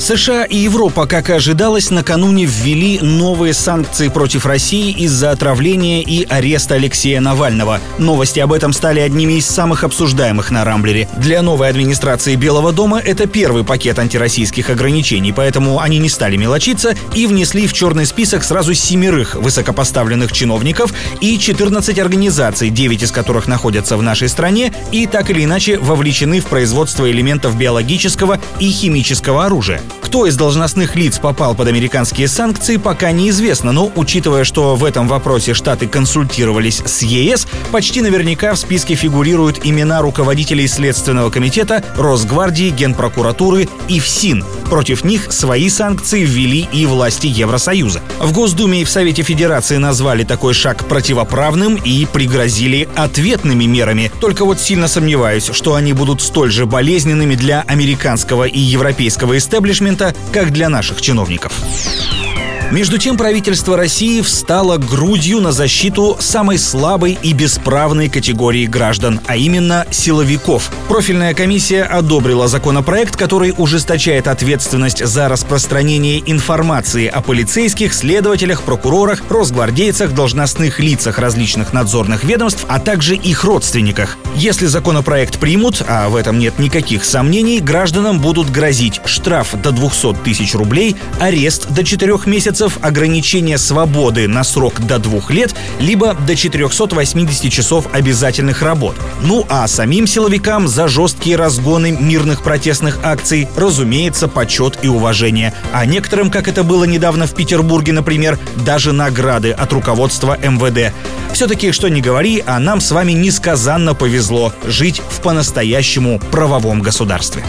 США и Европа, как и ожидалось, накануне ввели новые санкции против России из-за отравления и ареста Алексея Навального. Новости об этом стали одними из самых обсуждаемых на Рамблере. Для новой администрации Белого дома это первый пакет антироссийских ограничений, поэтому они не стали мелочиться и внесли в черный список сразу семерых высокопоставленных чиновников и 14 организаций, 9 из которых находятся в нашей стране и так или иначе вовлечены в производство элементов биологического и химического оружия. Кто из должностных лиц попал под американские санкции, пока неизвестно, но учитывая, что в этом вопросе Штаты консультировались с ЕС, почти наверняка в списке фигурируют имена руководителей Следственного комитета, Росгвардии, Генпрокуратуры и ФСИН. Против них свои санкции ввели и власти Евросоюза. В Госдуме и в Совете Федерации назвали такой шаг противоправным и пригрозили ответными мерами. Только вот сильно сомневаюсь, что они будут столь же болезненными для американского и европейского истеблишмента, менеджмента, как для наших чиновников. Между тем, правительство России встало грудью на защиту самой слабой и бесправной категории граждан, а именно силовиков. Профильная комиссия одобрила законопроект, который ужесточает ответственность за распространение информации о полицейских, следователях, прокурорах, росгвардейцах, должностных лицах различных надзорных ведомств, а также их родственниках. Если законопроект примут, а в этом нет никаких сомнений, гражданам будут грозить штраф до 200 тысяч рублей, арест до 4 месяцев, месяцев ограничение свободы на срок до двух лет, либо до 480 часов обязательных работ. Ну а самим силовикам за жесткие разгоны мирных протестных акций, разумеется, почет и уважение. А некоторым, как это было недавно в Петербурге, например, даже награды от руководства МВД. Все-таки, что не говори, а нам с вами несказанно повезло жить в по-настоящему правовом государстве.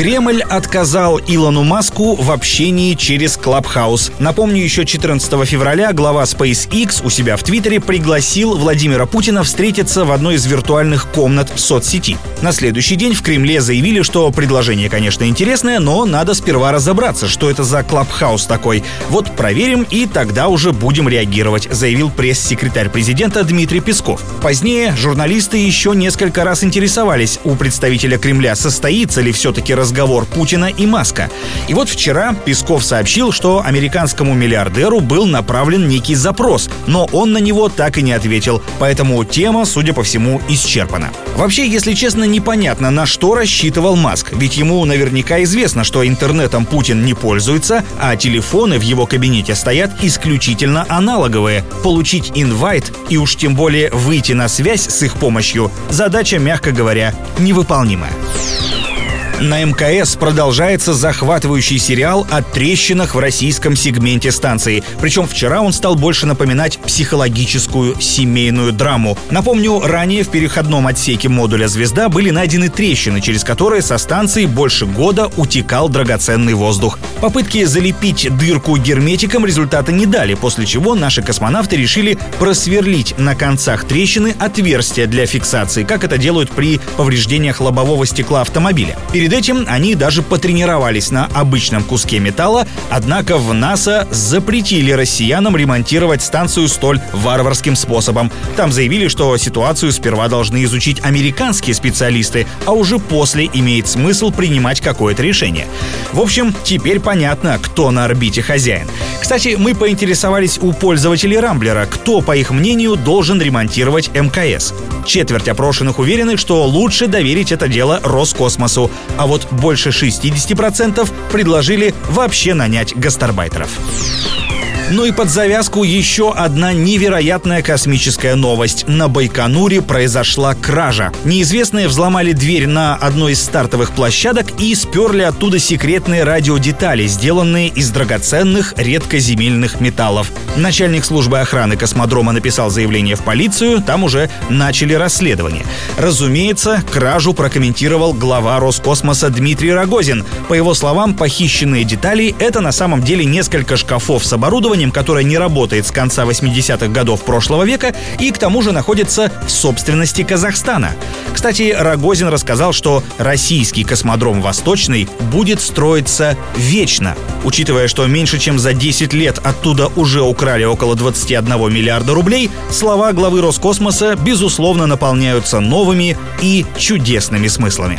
Кремль отказал Илону Маску в общении через Clubhouse. Напомню, еще 14 февраля глава SpaceX у себя в Твиттере пригласил Владимира Путина встретиться в одной из виртуальных комнат в соцсети. На следующий день в Кремле заявили, что предложение, конечно, интересное, но надо сперва разобраться, что это за Clubhouse такой. Вот проверим и тогда уже будем реагировать, заявил пресс-секретарь президента Дмитрий Песков. Позднее журналисты еще несколько раз интересовались у представителя Кремля, состоится ли все-таки разговор разговор Путина и Маска. И вот вчера Песков сообщил, что американскому миллиардеру был направлен некий запрос, но он на него так и не ответил, поэтому тема, судя по всему, исчерпана. Вообще, если честно, непонятно, на что рассчитывал Маск, ведь ему наверняка известно, что интернетом Путин не пользуется, а телефоны в его кабинете стоят исключительно аналоговые. Получить инвайт и уж тем более выйти на связь с их помощью – задача, мягко говоря, невыполнимая. На МКС продолжается захватывающий сериал о трещинах в российском сегменте станции. Причем вчера он стал больше напоминать психологическую семейную драму. Напомню, ранее в переходном отсеке модуля «Звезда» были найдены трещины, через которые со станции больше года утекал драгоценный воздух. Попытки залепить дырку герметиком результата не дали, после чего наши космонавты решили просверлить на концах трещины отверстия для фиксации, как это делают при повреждениях лобового стекла автомобиля. Перед Перед этим они даже потренировались на обычном куске металла, однако в НАСА запретили россиянам ремонтировать станцию столь варварским способом. Там заявили, что ситуацию сперва должны изучить американские специалисты, а уже после имеет смысл принимать какое-то решение. В общем, теперь понятно, кто на орбите хозяин. Кстати, мы поинтересовались у пользователей Рамблера, кто, по их мнению, должен ремонтировать МКС. Четверть опрошенных уверены, что лучше доверить это дело Роскосмосу, а вот больше 60% предложили вообще нанять гастарбайтеров. Ну и под завязку еще одна невероятная космическая новость. На Байконуре произошла кража. Неизвестные взломали дверь на одной из стартовых площадок и сперли оттуда секретные радиодетали, сделанные из драгоценных редкоземельных металлов. Начальник службы охраны космодрома написал заявление в полицию, там уже начали расследование. Разумеется, кражу прокомментировал глава Роскосмоса Дмитрий Рогозин. По его словам, похищенные детали — это на самом деле несколько шкафов с оборудованием, оборудованием, которое не работает с конца 80-х годов прошлого века и к тому же находится в собственности Казахстана. Кстати, Рогозин рассказал, что российский космодром «Восточный» будет строиться вечно. Учитывая, что меньше чем за 10 лет оттуда уже украли около 21 миллиарда рублей, слова главы Роскосмоса, безусловно, наполняются новыми и чудесными смыслами.